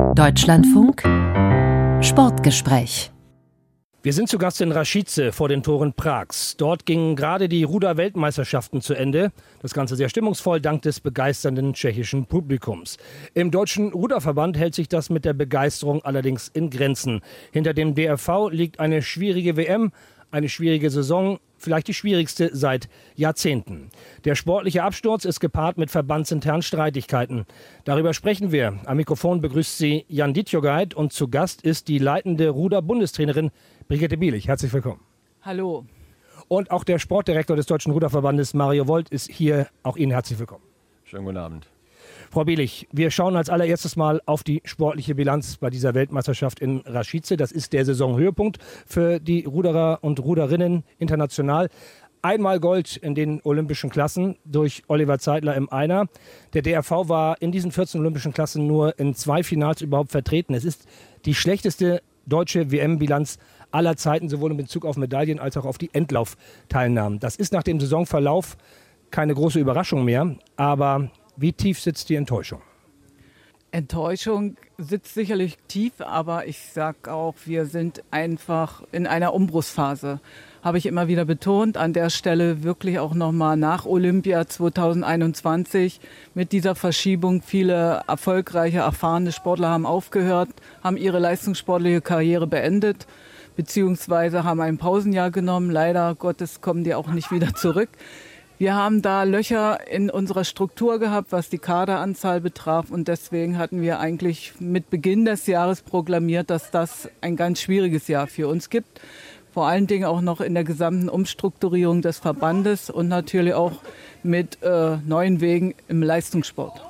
Deutschlandfunk Sportgespräch wir sind zu Gast in Raschice vor den Toren Prags. Dort gingen gerade die Ruder-Weltmeisterschaften zu Ende. Das Ganze sehr stimmungsvoll dank des begeisternden tschechischen Publikums. Im deutschen Ruderverband hält sich das mit der Begeisterung allerdings in Grenzen. Hinter dem DRV liegt eine schwierige WM, eine schwierige Saison vielleicht die schwierigste seit Jahrzehnten. Der sportliche Absturz ist gepaart mit verbandsinternen Streitigkeiten. Darüber sprechen wir. Am Mikrofon begrüßt sie Jan Dietjogait und zu Gast ist die leitende Ruder-Bundestrainerin Brigitte Bielich. Herzlich willkommen. Hallo. Und auch der Sportdirektor des Deutschen Ruderverbandes Mario Volt ist hier. Auch Ihnen herzlich willkommen. Schönen guten Abend. Frau Bielich, wir schauen als allererstes mal auf die sportliche Bilanz bei dieser Weltmeisterschaft in Raschice. Das ist der Saisonhöhepunkt für die Ruderer und Ruderinnen international. Einmal Gold in den olympischen Klassen durch Oliver Zeitler im Einer. Der DRV war in diesen 14 olympischen Klassen nur in zwei Finals überhaupt vertreten. Es ist die schlechteste deutsche WM-Bilanz aller Zeiten, sowohl in Bezug auf Medaillen als auch auf die Endlaufteilnahmen. Das ist nach dem Saisonverlauf keine große Überraschung mehr, aber wie tief sitzt die Enttäuschung? Enttäuschung sitzt sicherlich tief, aber ich sage auch, wir sind einfach in einer Umbruchsphase. Habe ich immer wieder betont, an der Stelle wirklich auch nochmal nach Olympia 2021 mit dieser Verschiebung. Viele erfolgreiche, erfahrene Sportler haben aufgehört, haben ihre leistungssportliche Karriere beendet, beziehungsweise haben ein Pausenjahr genommen. Leider Gottes kommen die auch nicht wieder zurück. Wir haben da Löcher in unserer Struktur gehabt, was die Kaderanzahl betraf. Und deswegen hatten wir eigentlich mit Beginn des Jahres proklamiert, dass das ein ganz schwieriges Jahr für uns gibt. Vor allen Dingen auch noch in der gesamten Umstrukturierung des Verbandes und natürlich auch mit äh, neuen Wegen im Leistungssport.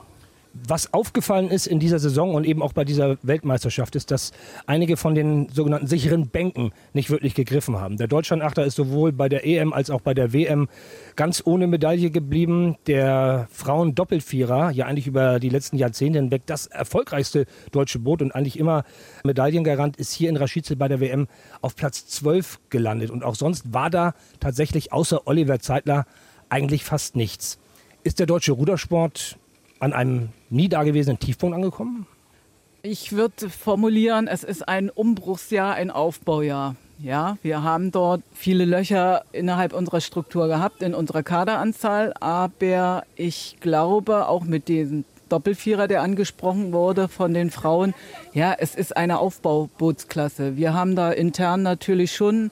Was aufgefallen ist in dieser Saison und eben auch bei dieser Weltmeisterschaft, ist, dass einige von den sogenannten sicheren Bänken nicht wirklich gegriffen haben. Der Deutschlandachter ist sowohl bei der EM als auch bei der WM ganz ohne Medaille geblieben. Der Frauen-Doppelvierer, ja eigentlich über die letzten Jahrzehnte hinweg das erfolgreichste deutsche Boot und eigentlich immer Medaillengarant, ist hier in Raschice bei der WM auf Platz 12 gelandet. Und auch sonst war da tatsächlich außer Oliver Zeitler eigentlich fast nichts. Ist der deutsche Rudersport an einem nie dagewesenen Tiefpunkt angekommen? Ich würde formulieren, es ist ein Umbruchsjahr, ein Aufbaujahr. Ja, wir haben dort viele Löcher innerhalb unserer Struktur gehabt, in unserer Kaderanzahl, aber ich glaube auch mit diesem Doppelvierer, der angesprochen wurde von den Frauen, ja, es ist eine Aufbaubootsklasse. Wir haben da intern natürlich schon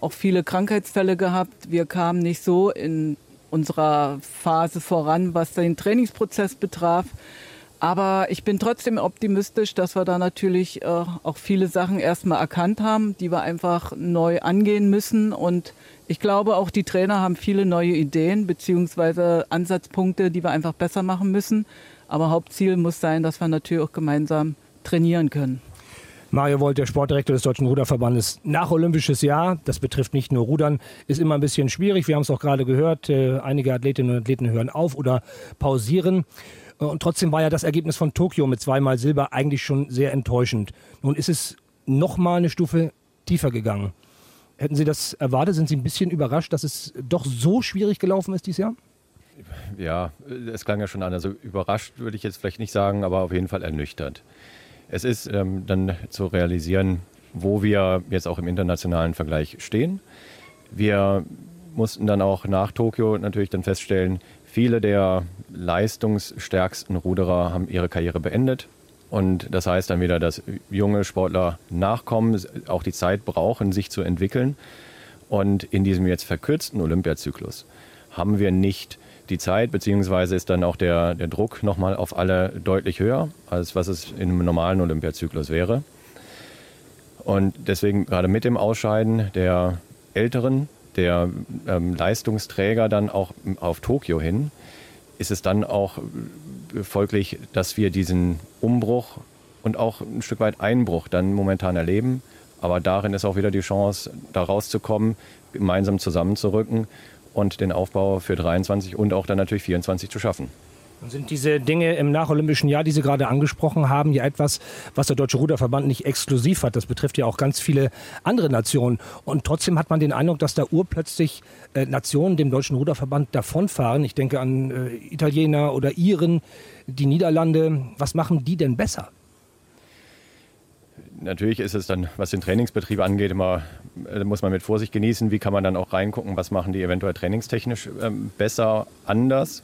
auch viele Krankheitsfälle gehabt. Wir kamen nicht so in unserer Phase voran, was den Trainingsprozess betraf. Aber ich bin trotzdem optimistisch, dass wir da natürlich äh, auch viele Sachen erstmal erkannt haben, die wir einfach neu angehen müssen. Und ich glaube, auch die Trainer haben viele neue Ideen bzw. Ansatzpunkte, die wir einfach besser machen müssen. Aber Hauptziel muss sein, dass wir natürlich auch gemeinsam trainieren können. Mario Volt, der Sportdirektor des Deutschen Ruderverbandes. Nach Olympisches Jahr, das betrifft nicht nur Rudern, ist immer ein bisschen schwierig. Wir haben es auch gerade gehört, äh, einige Athletinnen und Athleten hören auf oder pausieren. Äh, und trotzdem war ja das Ergebnis von Tokio mit zweimal Silber eigentlich schon sehr enttäuschend. Nun ist es noch mal eine Stufe tiefer gegangen. Hätten Sie das erwartet? Sind Sie ein bisschen überrascht, dass es doch so schwierig gelaufen ist dieses Jahr? Ja, es klang ja schon an. Also überrascht würde ich jetzt vielleicht nicht sagen, aber auf jeden Fall ernüchtert. Es ist ähm, dann zu realisieren, wo wir jetzt auch im internationalen Vergleich stehen. Wir mussten dann auch nach Tokio natürlich dann feststellen, viele der leistungsstärksten Ruderer haben ihre Karriere beendet. Und das heißt dann wieder, dass junge Sportler nachkommen, auch die Zeit brauchen, sich zu entwickeln. Und in diesem jetzt verkürzten Olympiazyklus haben wir nicht die Zeit, beziehungsweise ist dann auch der, der Druck nochmal auf alle deutlich höher, als was es in einem normalen Olympiazyklus wäre. Und deswegen gerade mit dem Ausscheiden der Älteren, der ähm, Leistungsträger dann auch auf Tokio hin, ist es dann auch folglich, dass wir diesen Umbruch und auch ein Stück weit Einbruch dann momentan erleben. Aber darin ist auch wieder die Chance, da rauszukommen, gemeinsam zusammenzurücken und den Aufbau für 23 und auch dann natürlich 24 zu schaffen. Sind diese Dinge im nacholympischen Jahr, die Sie gerade angesprochen haben, ja etwas, was der Deutsche Ruderverband nicht exklusiv hat? Das betrifft ja auch ganz viele andere Nationen. Und trotzdem hat man den Eindruck, dass da urplötzlich äh, Nationen dem Deutschen Ruderverband davonfahren. Ich denke an äh, Italiener oder Iren, die Niederlande. Was machen die denn besser? Natürlich ist es dann, was den Trainingsbetrieb angeht, immer muss man mit Vorsicht genießen. Wie kann man dann auch reingucken, was machen die eventuell trainingstechnisch ähm, besser, anders?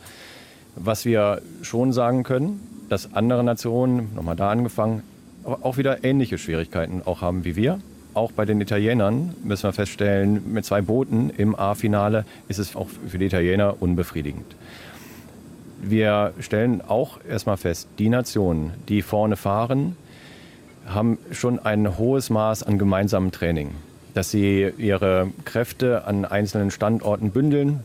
Was wir schon sagen können, dass andere Nationen, nochmal da angefangen, auch wieder ähnliche Schwierigkeiten auch haben wie wir. Auch bei den Italienern müssen wir feststellen, mit zwei Booten im A-Finale ist es auch für die Italiener unbefriedigend. Wir stellen auch erstmal fest, die Nationen, die vorne fahren, haben schon ein hohes Maß an gemeinsamem Training, dass sie ihre Kräfte an einzelnen Standorten bündeln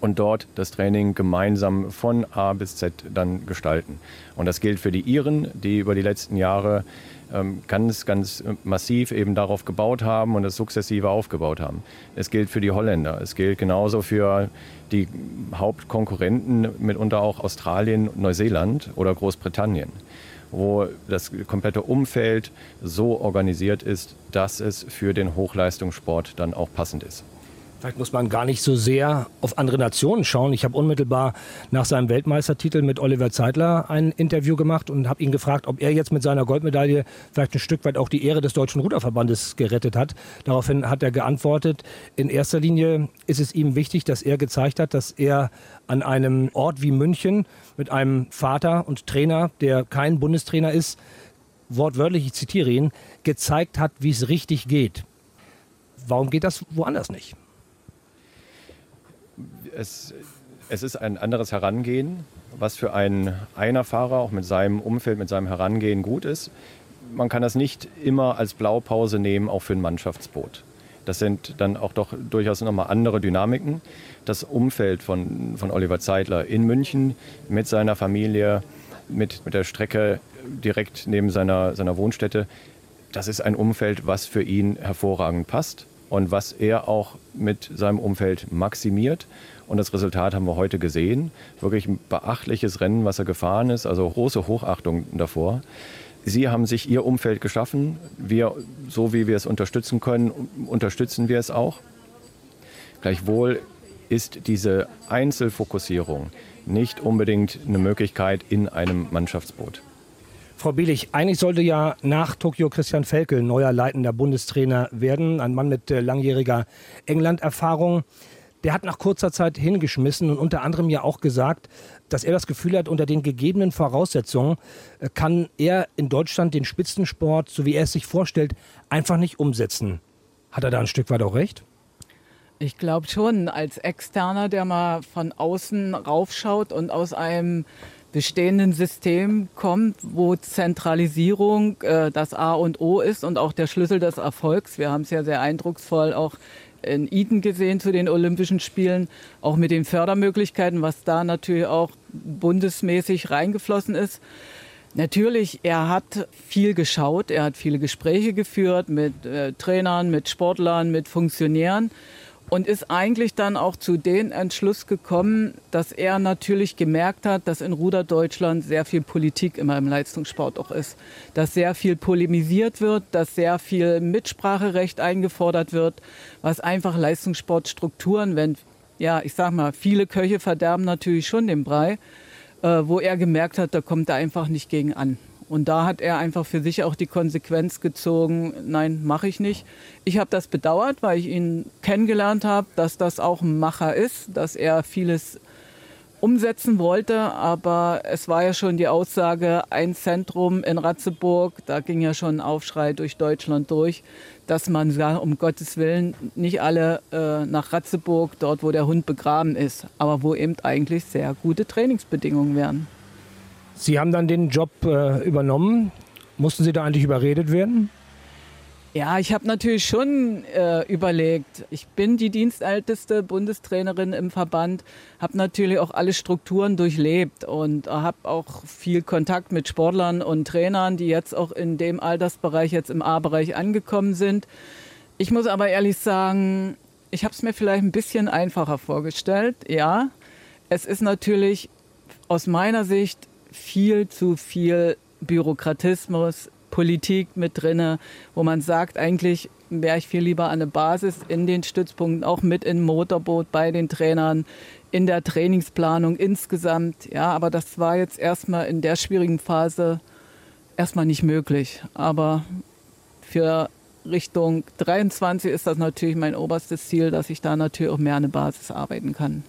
und dort das Training gemeinsam von A bis Z dann gestalten. Und das gilt für die Iren, die über die letzten Jahre ähm, ganz, ganz massiv eben darauf gebaut haben und es sukzessive aufgebaut haben. Es gilt für die Holländer, es gilt genauso für die Hauptkonkurrenten, mitunter auch Australien, Neuseeland oder Großbritannien wo das komplette Umfeld so organisiert ist, dass es für den Hochleistungssport dann auch passend ist. Vielleicht muss man gar nicht so sehr auf andere Nationen schauen. Ich habe unmittelbar nach seinem Weltmeistertitel mit Oliver Zeitler ein Interview gemacht und habe ihn gefragt, ob er jetzt mit seiner Goldmedaille vielleicht ein Stück weit auch die Ehre des Deutschen Ruderverbandes gerettet hat. Daraufhin hat er geantwortet, in erster Linie ist es ihm wichtig, dass er gezeigt hat, dass er an einem Ort wie München mit einem Vater und Trainer, der kein Bundestrainer ist, wortwörtlich, ich zitiere ihn, gezeigt hat, wie es richtig geht. Warum geht das woanders nicht? Es, es ist ein anderes Herangehen, was für einen Einerfahrer auch mit seinem Umfeld, mit seinem Herangehen gut ist. Man kann das nicht immer als Blaupause nehmen, auch für ein Mannschaftsboot. Das sind dann auch doch durchaus nochmal andere Dynamiken. Das Umfeld von, von Oliver Zeitler in München mit seiner Familie, mit, mit der Strecke direkt neben seiner, seiner Wohnstätte, das ist ein Umfeld, was für ihn hervorragend passt und was er auch mit seinem Umfeld maximiert. Und das Resultat haben wir heute gesehen. Wirklich ein beachtliches Rennen, was er gefahren ist. Also große Hochachtung davor. Sie haben sich Ihr Umfeld geschaffen. Wir, so wie wir es unterstützen können, unterstützen wir es auch. Gleichwohl ist diese Einzelfokussierung nicht unbedingt eine Möglichkeit in einem Mannschaftsboot. Frau Bielich, eigentlich sollte ja nach Tokio Christian Felkel neuer leitender Bundestrainer werden, ein Mann mit äh, langjähriger England-Erfahrung. Der hat nach kurzer Zeit hingeschmissen und unter anderem ja auch gesagt, dass er das Gefühl hat, unter den gegebenen Voraussetzungen äh, kann er in Deutschland den Spitzensport, so wie er es sich vorstellt, einfach nicht umsetzen. Hat er da ein Stück weit auch recht? Ich glaube schon, als Externer, der mal von außen raufschaut und aus einem bestehenden System kommt, wo Zentralisierung äh, das A und O ist und auch der Schlüssel des Erfolgs. Wir haben es ja sehr eindrucksvoll auch in Eden gesehen zu den Olympischen Spielen, auch mit den Fördermöglichkeiten, was da natürlich auch bundesmäßig reingeflossen ist. Natürlich, er hat viel geschaut, er hat viele Gespräche geführt mit äh, Trainern, mit Sportlern, mit Funktionären und ist eigentlich dann auch zu dem Entschluss gekommen, dass er natürlich gemerkt hat, dass in Ruder Deutschland sehr viel Politik immer im Leistungssport auch ist, dass sehr viel polemisiert wird, dass sehr viel Mitspracherecht eingefordert wird, was einfach Leistungssportstrukturen, wenn ja, ich sag mal, viele Köche verderben natürlich schon den Brei, äh, wo er gemerkt hat, da kommt er einfach nicht gegen an. Und da hat er einfach für sich auch die Konsequenz gezogen, nein, mache ich nicht. Ich habe das bedauert, weil ich ihn kennengelernt habe, dass das auch ein Macher ist, dass er vieles umsetzen wollte. Aber es war ja schon die Aussage, ein Zentrum in Ratzeburg, da ging ja schon ein Aufschrei durch Deutschland durch, dass man sagt, um Gottes Willen, nicht alle äh, nach Ratzeburg, dort wo der Hund begraben ist, aber wo eben eigentlich sehr gute Trainingsbedingungen wären. Sie haben dann den Job äh, übernommen. Mussten Sie da eigentlich überredet werden? Ja, ich habe natürlich schon äh, überlegt. Ich bin die dienstälteste Bundestrainerin im Verband, habe natürlich auch alle Strukturen durchlebt und habe auch viel Kontakt mit Sportlern und Trainern, die jetzt auch in dem Altersbereich, jetzt im A-Bereich angekommen sind. Ich muss aber ehrlich sagen, ich habe es mir vielleicht ein bisschen einfacher vorgestellt. Ja, es ist natürlich aus meiner Sicht viel zu viel Bürokratismus, Politik mit drinne, wo man sagt, eigentlich wäre ich viel lieber an der Basis in den Stützpunkten, auch mit im Motorboot bei den Trainern, in der Trainingsplanung insgesamt. Ja, aber das war jetzt erstmal in der schwierigen Phase erstmal nicht möglich. Aber Für Richtung 23 ist das natürlich mein oberstes Ziel, dass ich da natürlich auch mehr an der Basis arbeiten kann.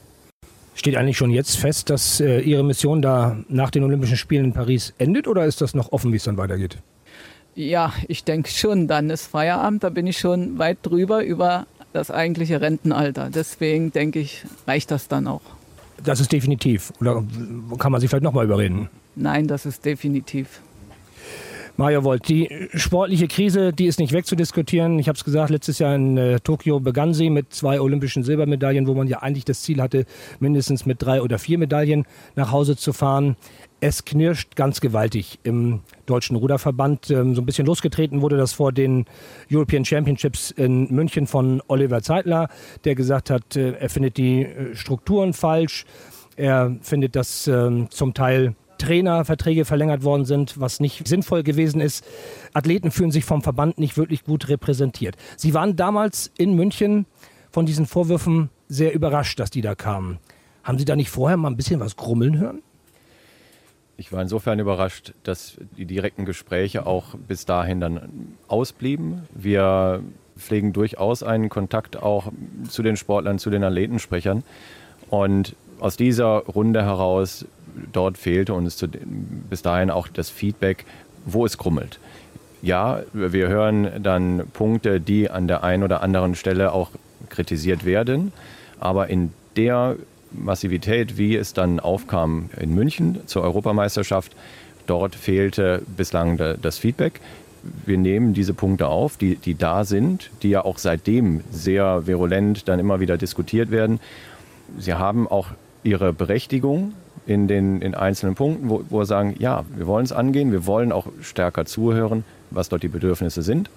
Steht eigentlich schon jetzt fest, dass äh, Ihre Mission da nach den Olympischen Spielen in Paris endet oder ist das noch offen, wie es dann weitergeht? Ja, ich denke schon, dann ist Feierabend, da bin ich schon weit drüber über das eigentliche Rentenalter. Deswegen denke ich, reicht das dann auch. Das ist definitiv. Oder kann man sich vielleicht nochmal überreden? Nein, das ist definitiv. Mario Volt, die sportliche Krise, die ist nicht wegzudiskutieren. Ich habe es gesagt, letztes Jahr in äh, Tokio begann sie mit zwei olympischen Silbermedaillen, wo man ja eigentlich das Ziel hatte, mindestens mit drei oder vier Medaillen nach Hause zu fahren. Es knirscht ganz gewaltig im deutschen Ruderverband. Ähm, so ein bisschen losgetreten wurde das vor den European Championships in München von Oliver Zeitler, der gesagt hat, äh, er findet die äh, Strukturen falsch. Er findet, dass ähm, zum Teil Trainerverträge verlängert worden sind, was nicht sinnvoll gewesen ist. Athleten fühlen sich vom Verband nicht wirklich gut repräsentiert. Sie waren damals in München von diesen Vorwürfen sehr überrascht, dass die da kamen. Haben Sie da nicht vorher mal ein bisschen was grummeln hören? Ich war insofern überrascht, dass die direkten Gespräche auch bis dahin dann ausblieben. Wir pflegen durchaus einen Kontakt auch zu den Sportlern, zu den Athletensprechern. Und aus dieser Runde heraus dort fehlte uns zu, bis dahin auch das Feedback, wo es krummelt. Ja, wir hören dann Punkte, die an der einen oder anderen Stelle auch kritisiert werden, aber in der Massivität, wie es dann aufkam in München zur Europameisterschaft, dort fehlte bislang das Feedback. Wir nehmen diese Punkte auf, die, die da sind, die ja auch seitdem sehr virulent dann immer wieder diskutiert werden. Sie haben auch ihre Berechtigung, in den in einzelnen Punkten, wo, wo wir sagen, ja, wir wollen es angehen, wir wollen auch stärker zuhören, was dort die Bedürfnisse sind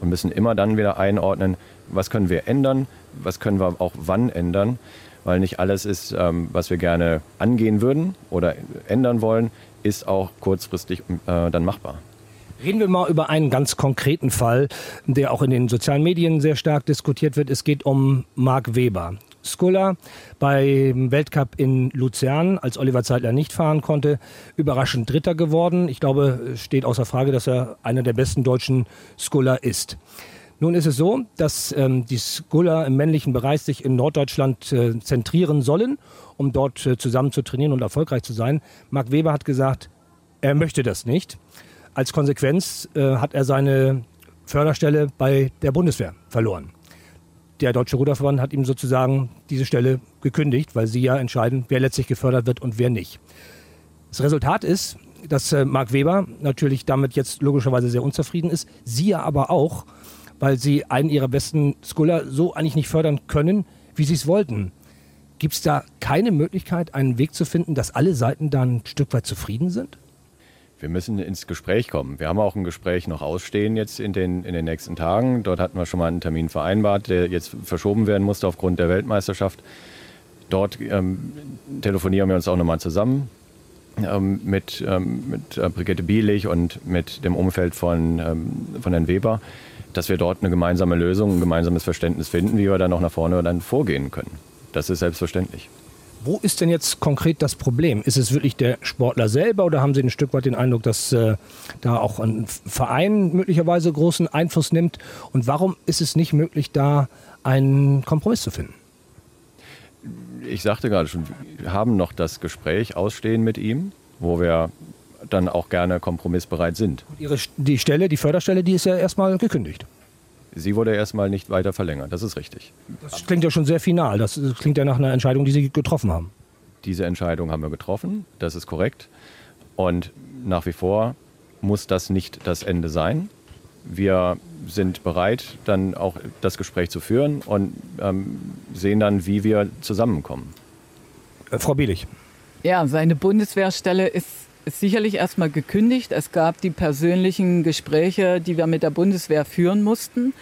und müssen immer dann wieder einordnen, was können wir ändern, was können wir auch wann ändern, weil nicht alles ist, ähm, was wir gerne angehen würden oder ändern wollen, ist auch kurzfristig äh, dann machbar. Reden wir mal über einen ganz konkreten Fall, der auch in den sozialen Medien sehr stark diskutiert wird. Es geht um Marc Weber. Skulla beim Weltcup in Luzern, als Oliver Zeitler nicht fahren konnte, überraschend Dritter geworden. Ich glaube, es steht außer Frage, dass er einer der besten deutschen Skulla ist. Nun ist es so, dass ähm, die Skuller im männlichen Bereich sich in Norddeutschland äh, zentrieren sollen, um dort äh, zusammen zu trainieren und erfolgreich zu sein. Marc Weber hat gesagt, er möchte das nicht. Als Konsequenz äh, hat er seine Förderstelle bei der Bundeswehr verloren der Deutsche Ruderverband hat ihm sozusagen diese Stelle gekündigt, weil sie ja entscheiden, wer letztlich gefördert wird und wer nicht. Das Resultat ist, dass äh, Marc Weber natürlich damit jetzt logischerweise sehr unzufrieden ist, sie ja aber auch, weil sie einen ihrer besten Skuller so eigentlich nicht fördern können, wie sie es wollten. Gibt es da keine Möglichkeit, einen Weg zu finden, dass alle Seiten da ein Stück weit zufrieden sind? Wir müssen ins Gespräch kommen. Wir haben auch ein Gespräch noch ausstehen jetzt in den, in den nächsten Tagen. Dort hatten wir schon mal einen Termin vereinbart, der jetzt verschoben werden musste aufgrund der Weltmeisterschaft. Dort ähm, telefonieren wir uns auch nochmal zusammen ähm, mit, ähm, mit äh, Brigitte Bielich und mit dem Umfeld von, ähm, von Herrn Weber, dass wir dort eine gemeinsame Lösung, ein gemeinsames Verständnis finden, wie wir dann auch nach vorne dann vorgehen können. Das ist selbstverständlich. Wo ist denn jetzt konkret das Problem? Ist es wirklich der Sportler selber oder haben Sie ein Stück weit den Eindruck, dass äh, da auch ein Verein möglicherweise großen Einfluss nimmt? Und warum ist es nicht möglich, da einen Kompromiss zu finden? Ich sagte gerade schon, wir haben noch das Gespräch ausstehen mit ihm, wo wir dann auch gerne kompromissbereit sind. Ihre, die Stelle, die Förderstelle, die ist ja erstmal gekündigt. Sie wurde erstmal nicht weiter verlängert, das ist richtig. Das klingt ja schon sehr final. Das klingt ja nach einer Entscheidung, die Sie getroffen haben. Diese Entscheidung haben wir getroffen, das ist korrekt. Und nach wie vor muss das nicht das Ende sein. Wir sind bereit, dann auch das Gespräch zu führen und ähm, sehen dann, wie wir zusammenkommen. Äh, Frau Bielich. Ja, seine Bundeswehrstelle ist sicherlich erstmal gekündigt. Es gab die persönlichen Gespräche, die wir mit der Bundeswehr führen mussten.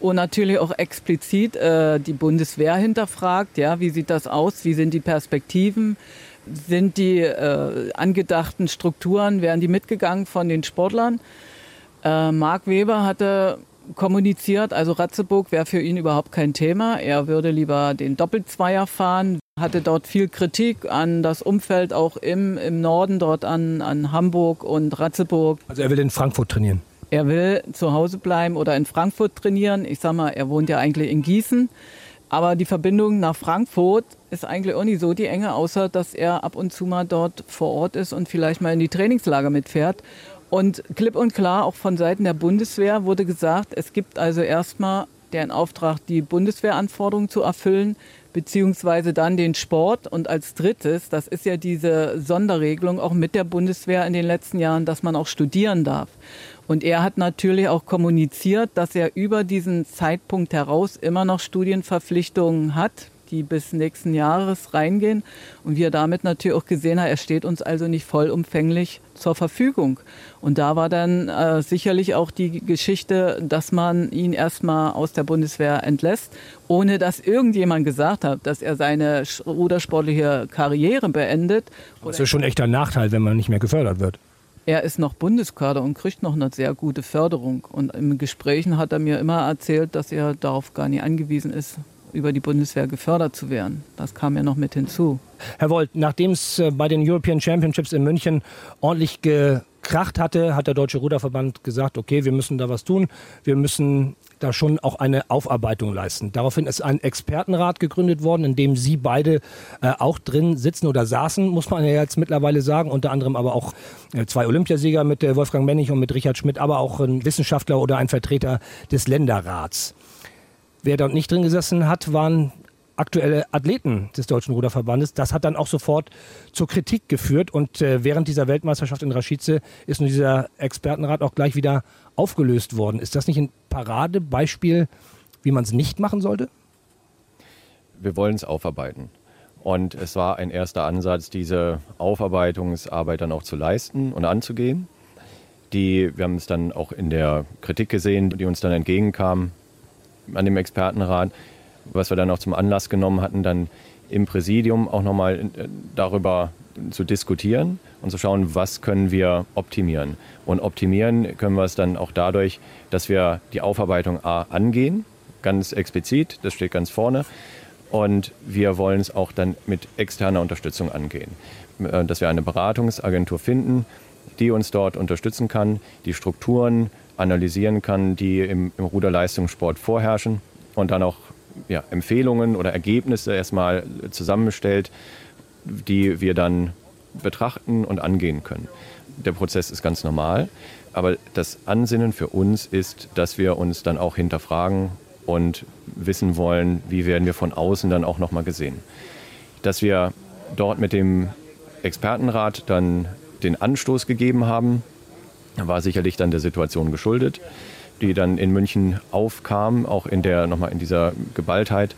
Und natürlich auch explizit äh, die Bundeswehr hinterfragt, ja, wie sieht das aus, wie sind die Perspektiven, sind die äh, angedachten Strukturen, werden die mitgegangen von den Sportlern. Äh, Marc Weber hatte kommuniziert, also Ratzeburg wäre für ihn überhaupt kein Thema. Er würde lieber den Doppelzweier fahren, hatte dort viel Kritik an das Umfeld auch im, im Norden, dort an, an Hamburg und Ratzeburg. Also er will in Frankfurt trainieren. Er will zu Hause bleiben oder in Frankfurt trainieren. Ich sag mal, er wohnt ja eigentlich in Gießen. Aber die Verbindung nach Frankfurt ist eigentlich auch nicht so die enge, außer dass er ab und zu mal dort vor Ort ist und vielleicht mal in die Trainingslager mitfährt. Und klipp und klar, auch von Seiten der Bundeswehr wurde gesagt, es gibt also erstmal den Auftrag, die Bundeswehranforderungen zu erfüllen, beziehungsweise dann den Sport. Und als drittes, das ist ja diese Sonderregelung auch mit der Bundeswehr in den letzten Jahren, dass man auch studieren darf. Und er hat natürlich auch kommuniziert, dass er über diesen Zeitpunkt heraus immer noch Studienverpflichtungen hat, die bis nächsten Jahres reingehen. Und wir damit natürlich auch gesehen haben, er steht uns also nicht vollumfänglich zur Verfügung. Und da war dann äh, sicherlich auch die Geschichte, dass man ihn erstmal aus der Bundeswehr entlässt, ohne dass irgendjemand gesagt hat, dass er seine rudersportliche Karriere beendet. Das ist schon echt ein Nachteil, wenn man nicht mehr gefördert wird. Er ist noch Bundeskader und kriegt noch eine sehr gute Förderung. Und in Gesprächen hat er mir immer erzählt, dass er darauf gar nicht angewiesen ist, über die Bundeswehr gefördert zu werden. Das kam ja noch mit hinzu. Herr Wolf, nachdem es äh, bei den European Championships in München ordentlich gekracht hatte, hat der Deutsche Ruderverband gesagt, okay, wir müssen da was tun. Wir müssen da schon auch eine Aufarbeitung leisten. Daraufhin ist ein Expertenrat gegründet worden, in dem Sie beide äh, auch drin sitzen oder saßen, muss man ja jetzt mittlerweile sagen. Unter anderem aber auch äh, zwei Olympiasieger mit äh, Wolfgang Mennig und mit Richard Schmidt, aber auch ein Wissenschaftler oder ein Vertreter des Länderrats. Wer dort nicht drin gesessen hat, waren aktuelle Athleten des Deutschen Ruderverbandes. Das hat dann auch sofort zur Kritik geführt. Und äh, während dieser Weltmeisterschaft in Raschice ist nun dieser Expertenrat auch gleich wieder aufgelöst worden. Ist das nicht ein Paradebeispiel, wie man es nicht machen sollte? Wir wollen es aufarbeiten. Und es war ein erster Ansatz, diese Aufarbeitungsarbeit dann auch zu leisten und anzugehen. Die, wir haben es dann auch in der Kritik gesehen, die uns dann entgegenkam, an dem Expertenrat, was wir dann auch zum Anlass genommen hatten, dann im Präsidium auch nochmal äh, darüber zu diskutieren und zu schauen, was können wir optimieren. Und optimieren können wir es dann auch dadurch, dass wir die Aufarbeitung A angehen, ganz explizit, das steht ganz vorne. Und wir wollen es auch dann mit externer Unterstützung angehen. Äh, dass wir eine Beratungsagentur finden, die uns dort unterstützen kann, die Strukturen analysieren kann, die im, im Ruderleistungssport vorherrschen und dann auch ja, Empfehlungen oder Ergebnisse erstmal zusammenstellt, die wir dann betrachten und angehen können. Der Prozess ist ganz normal, aber das Ansinnen für uns ist, dass wir uns dann auch hinterfragen und wissen wollen, wie werden wir von außen dann auch nochmal gesehen. Dass wir dort mit dem Expertenrat dann den Anstoß gegeben haben, war sicherlich dann der Situation geschuldet, die dann in München aufkam, auch in der nochmal in dieser Geballtheit.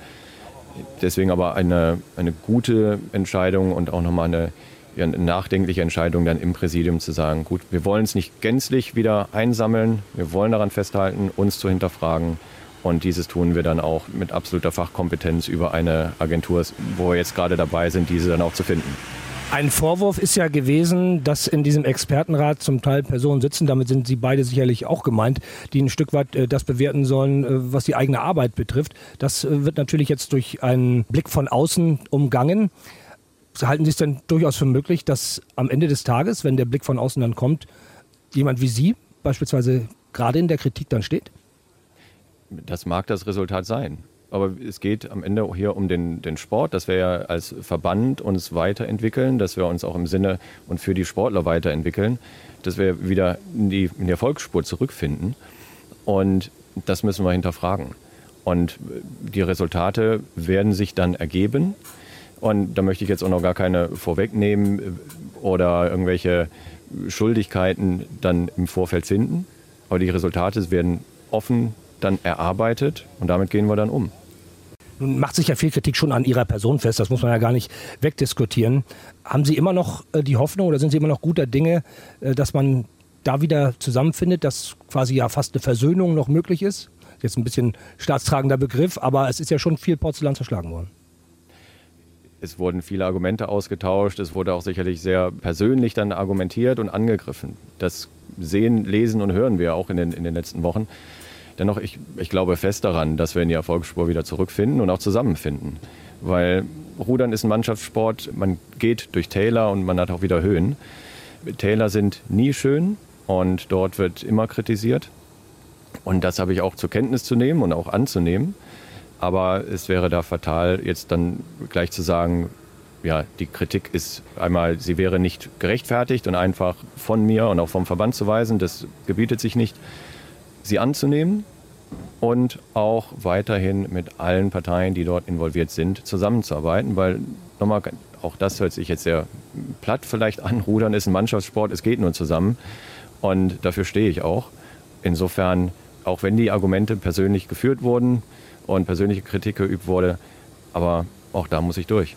Deswegen aber eine, eine gute Entscheidung und auch nochmal eine, ja, eine nachdenkliche Entscheidung dann im Präsidium zu sagen, gut, wir wollen es nicht gänzlich wieder einsammeln, wir wollen daran festhalten, uns zu hinterfragen. Und dieses tun wir dann auch mit absoluter Fachkompetenz über eine Agentur, wo wir jetzt gerade dabei sind, diese dann auch zu finden. Ein Vorwurf ist ja gewesen, dass in diesem Expertenrat zum Teil Personen sitzen, damit sind Sie beide sicherlich auch gemeint, die ein Stück weit äh, das bewerten sollen, äh, was die eigene Arbeit betrifft. Das äh, wird natürlich jetzt durch einen Blick von außen umgangen. Halten Sie es denn durchaus für möglich, dass am Ende des Tages, wenn der Blick von außen dann kommt, jemand wie Sie beispielsweise gerade in der Kritik dann steht? Das mag das Resultat sein aber es geht am Ende auch hier um den, den Sport, dass wir ja als Verband uns weiterentwickeln, dass wir uns auch im Sinne und für die Sportler weiterentwickeln, dass wir wieder in die, in die Erfolgsspur zurückfinden. Und das müssen wir hinterfragen. Und die Resultate werden sich dann ergeben. Und da möchte ich jetzt auch noch gar keine vorwegnehmen oder irgendwelche Schuldigkeiten dann im Vorfeld finden. Aber die Resultate werden offen dann erarbeitet und damit gehen wir dann um. Nun macht sich ja viel Kritik schon an Ihrer Person fest, das muss man ja gar nicht wegdiskutieren. Haben Sie immer noch äh, die Hoffnung oder sind Sie immer noch guter Dinge, äh, dass man da wieder zusammenfindet, dass quasi ja fast eine Versöhnung noch möglich ist? Jetzt ein bisschen staatstragender Begriff, aber es ist ja schon viel Porzellan zerschlagen worden. Es wurden viele Argumente ausgetauscht, es wurde auch sicherlich sehr persönlich dann argumentiert und angegriffen. Das sehen, lesen und hören wir auch in den, in den letzten Wochen. Dennoch, ich, ich glaube fest daran, dass wir in die Erfolgsspur wieder zurückfinden und auch zusammenfinden. Weil Rudern ist ein Mannschaftssport, man geht durch Täler und man hat auch wieder Höhen. Täler sind nie schön und dort wird immer kritisiert. Und das habe ich auch zur Kenntnis zu nehmen und auch anzunehmen. Aber es wäre da fatal, jetzt dann gleich zu sagen, ja, die Kritik ist einmal, sie wäre nicht gerechtfertigt und einfach von mir und auch vom Verband zu weisen, das gebietet sich nicht, sie anzunehmen und auch weiterhin mit allen Parteien, die dort involviert sind, zusammenzuarbeiten, weil nochmal, auch das hört sich jetzt sehr platt vielleicht an, Rudern ist ein Mannschaftssport, es geht nur zusammen und dafür stehe ich auch. Insofern, auch wenn die Argumente persönlich geführt wurden und persönliche Kritik geübt wurde, aber auch da muss ich durch.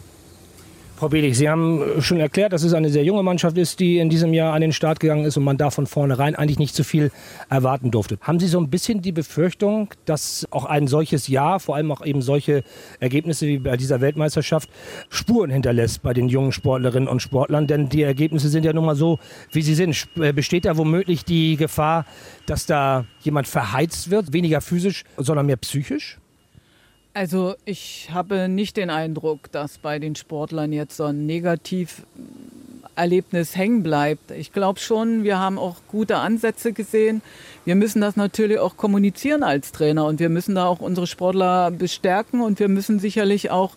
Frau Belig, Sie haben schon erklärt, dass es eine sehr junge Mannschaft ist, die in diesem Jahr an den Start gegangen ist und man da von vornherein eigentlich nicht zu viel erwarten durfte. Haben Sie so ein bisschen die Befürchtung, dass auch ein solches Jahr, vor allem auch eben solche Ergebnisse wie bei dieser Weltmeisterschaft, Spuren hinterlässt bei den jungen Sportlerinnen und Sportlern? Denn die Ergebnisse sind ja nun mal so, wie sie sind. Äh, besteht da womöglich die Gefahr, dass da jemand verheizt wird, weniger physisch, sondern mehr psychisch? Also ich habe nicht den Eindruck, dass bei den Sportlern jetzt so ein Negativerlebnis hängen bleibt. Ich glaube schon, wir haben auch gute Ansätze gesehen. Wir müssen das natürlich auch kommunizieren als Trainer und wir müssen da auch unsere Sportler bestärken und wir müssen sicherlich auch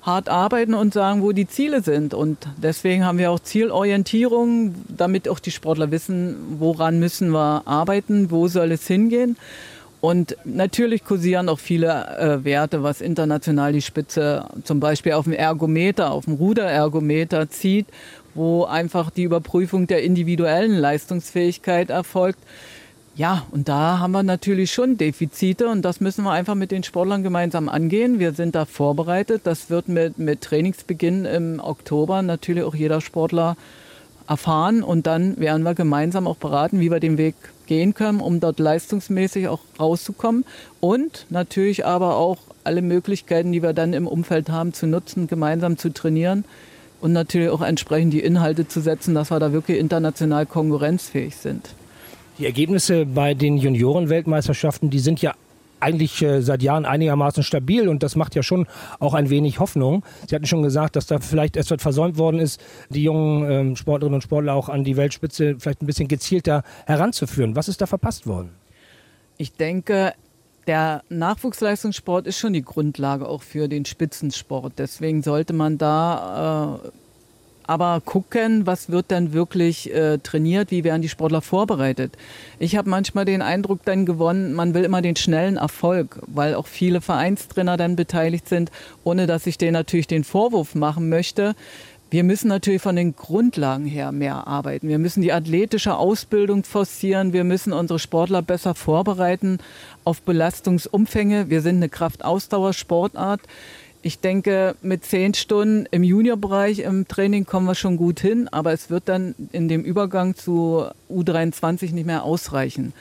hart arbeiten und sagen, wo die Ziele sind. Und deswegen haben wir auch Zielorientierung, damit auch die Sportler wissen, woran müssen wir arbeiten, wo soll es hingehen. Und natürlich kursieren auch viele äh, Werte, was international die Spitze zum Beispiel auf dem Ergometer, auf dem Ruderergometer zieht, wo einfach die Überprüfung der individuellen Leistungsfähigkeit erfolgt. Ja, und da haben wir natürlich schon Defizite und das müssen wir einfach mit den Sportlern gemeinsam angehen. Wir sind da vorbereitet. Das wird mit, mit Trainingsbeginn im Oktober natürlich auch jeder Sportler erfahren und dann werden wir gemeinsam auch beraten, wie wir den Weg gehen können, um dort leistungsmäßig auch rauszukommen und natürlich aber auch alle Möglichkeiten, die wir dann im Umfeld haben, zu nutzen, gemeinsam zu trainieren und natürlich auch entsprechend die Inhalte zu setzen, dass wir da wirklich international konkurrenzfähig sind. Die Ergebnisse bei den Juniorenweltmeisterschaften, die sind ja eigentlich äh, seit Jahren einigermaßen stabil und das macht ja schon auch ein wenig Hoffnung. Sie hatten schon gesagt, dass da vielleicht etwas versäumt worden ist, die jungen ähm, Sportlerinnen und Sportler auch an die Weltspitze vielleicht ein bisschen gezielter heranzuführen. Was ist da verpasst worden? Ich denke, der Nachwuchsleistungssport ist schon die Grundlage auch für den Spitzensport. Deswegen sollte man da äh, aber gucken, was wird dann wirklich äh, trainiert, wie werden die Sportler vorbereitet. Ich habe manchmal den Eindruck dann gewonnen, man will immer den schnellen Erfolg, weil auch viele Vereinstrainer dann beteiligt sind, ohne dass ich denen natürlich den Vorwurf machen möchte. Wir müssen natürlich von den Grundlagen her mehr arbeiten. Wir müssen die athletische Ausbildung forcieren. Wir müssen unsere Sportler besser vorbereiten auf Belastungsumfänge. Wir sind eine Kraftausdauersportart. Ich denke, mit zehn Stunden im Juniorbereich im Training kommen wir schon gut hin, aber es wird dann in dem Übergang zu U23 nicht mehr ausreichen.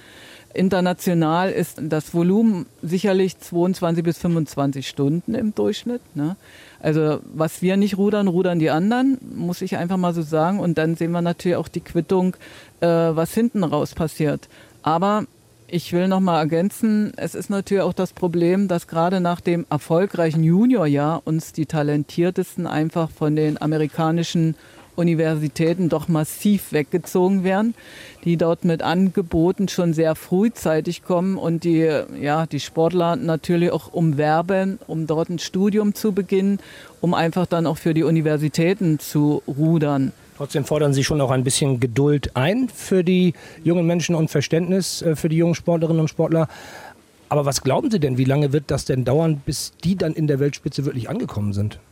International ist das Volumen sicherlich 22 bis 25 Stunden im Durchschnitt. Ne? Also was wir nicht rudern, rudern die anderen, muss ich einfach mal so sagen. Und dann sehen wir natürlich auch die Quittung, äh, was hinten raus passiert. Aber ich will noch mal ergänzen, es ist natürlich auch das Problem, dass gerade nach dem erfolgreichen Juniorjahr uns die talentiertesten einfach von den amerikanischen Universitäten doch massiv weggezogen werden, die dort mit Angeboten schon sehr frühzeitig kommen und die, ja, die Sportler natürlich auch umwerben, um dort ein Studium zu beginnen, um einfach dann auch für die Universitäten zu rudern. Trotzdem fordern Sie schon auch ein bisschen Geduld ein für die jungen Menschen und Verständnis äh, für die jungen Sportlerinnen und Sportler. Aber was glauben Sie denn, wie lange wird das denn dauern, bis die dann in der Weltspitze wirklich angekommen sind?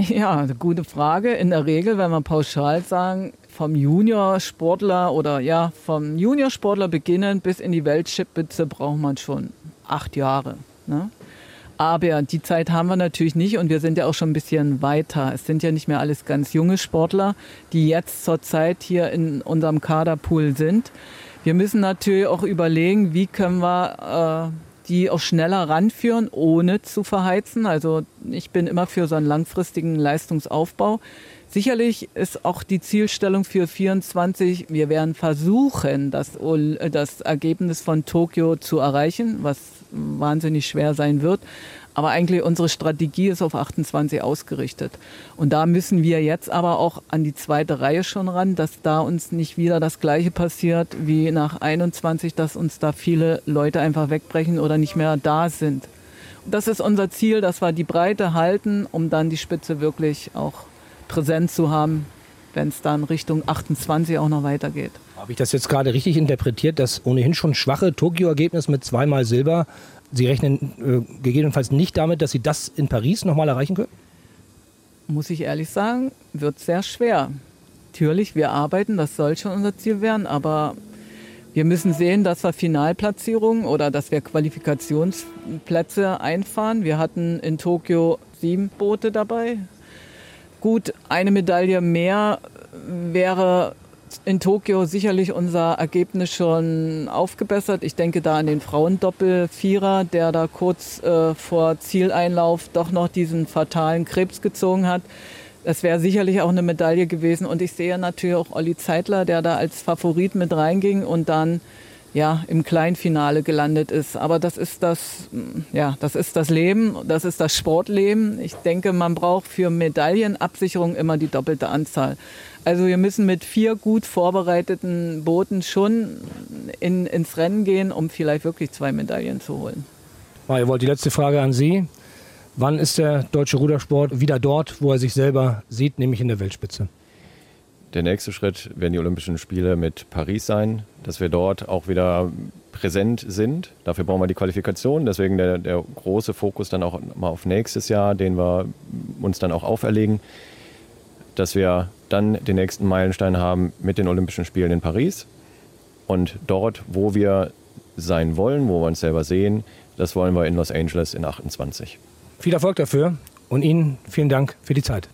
Ja, eine gute Frage. In der Regel, wenn wir pauschal sagen, vom Juniorsportler oder ja, vom Juniorsportler beginnen bis in die Weltspitze braucht man schon acht Jahre. Ne? Aber die Zeit haben wir natürlich nicht und wir sind ja auch schon ein bisschen weiter. Es sind ja nicht mehr alles ganz junge Sportler, die jetzt zurzeit hier in unserem Kaderpool sind. Wir müssen natürlich auch überlegen, wie können wir äh, die auch schneller ranführen, ohne zu verheizen. Also ich bin immer für so einen langfristigen Leistungsaufbau. Sicherlich ist auch die Zielstellung für 24, wir werden versuchen, das, das Ergebnis von Tokio zu erreichen, was wahnsinnig schwer sein wird. Aber eigentlich unsere Strategie ist auf 28 ausgerichtet. Und da müssen wir jetzt aber auch an die zweite Reihe schon ran, dass da uns nicht wieder das Gleiche passiert wie nach 21, dass uns da viele Leute einfach wegbrechen oder nicht mehr da sind. Das ist unser Ziel, dass wir die Breite halten, um dann die Spitze wirklich auch präsent zu haben, wenn es dann Richtung 28 auch noch weitergeht. Habe ich das jetzt gerade richtig interpretiert, das ohnehin schon schwache Tokio-Ergebnis mit zweimal Silber Sie rechnen äh, gegebenenfalls nicht damit, dass Sie das in Paris nochmal erreichen können? Muss ich ehrlich sagen, wird sehr schwer. Natürlich, wir arbeiten, das soll schon unser Ziel werden, aber wir müssen sehen, dass wir Finalplatzierungen oder dass wir Qualifikationsplätze einfahren. Wir hatten in Tokio sieben Boote dabei. Gut, eine Medaille mehr wäre in Tokio sicherlich unser Ergebnis schon aufgebessert. Ich denke da an den Frauendoppel-Vierer, der da kurz äh, vor Zieleinlauf doch noch diesen fatalen Krebs gezogen hat. Das wäre sicherlich auch eine Medaille gewesen. Und ich sehe natürlich auch Olli Zeitler, der da als Favorit mit reinging und dann ja, im Kleinfinale gelandet ist. Aber das ist das, ja, das ist das Leben, das ist das Sportleben. Ich denke, man braucht für Medaillenabsicherung immer die doppelte Anzahl. Also wir müssen mit vier gut vorbereiteten Booten schon in, ins Rennen gehen, um vielleicht wirklich zwei Medaillen zu holen. Maja, die letzte Frage an Sie. Wann ist der deutsche Rudersport wieder dort, wo er sich selber sieht, nämlich in der Weltspitze? Der nächste Schritt werden die Olympischen Spiele mit Paris sein, dass wir dort auch wieder präsent sind. Dafür brauchen wir die Qualifikation. Deswegen der, der große Fokus dann auch mal auf nächstes Jahr, den wir uns dann auch auferlegen, dass wir dann den nächsten Meilenstein haben mit den Olympischen Spielen in Paris. Und dort, wo wir sein wollen, wo wir uns selber sehen, das wollen wir in Los Angeles in 28. Viel Erfolg dafür und Ihnen vielen Dank für die Zeit.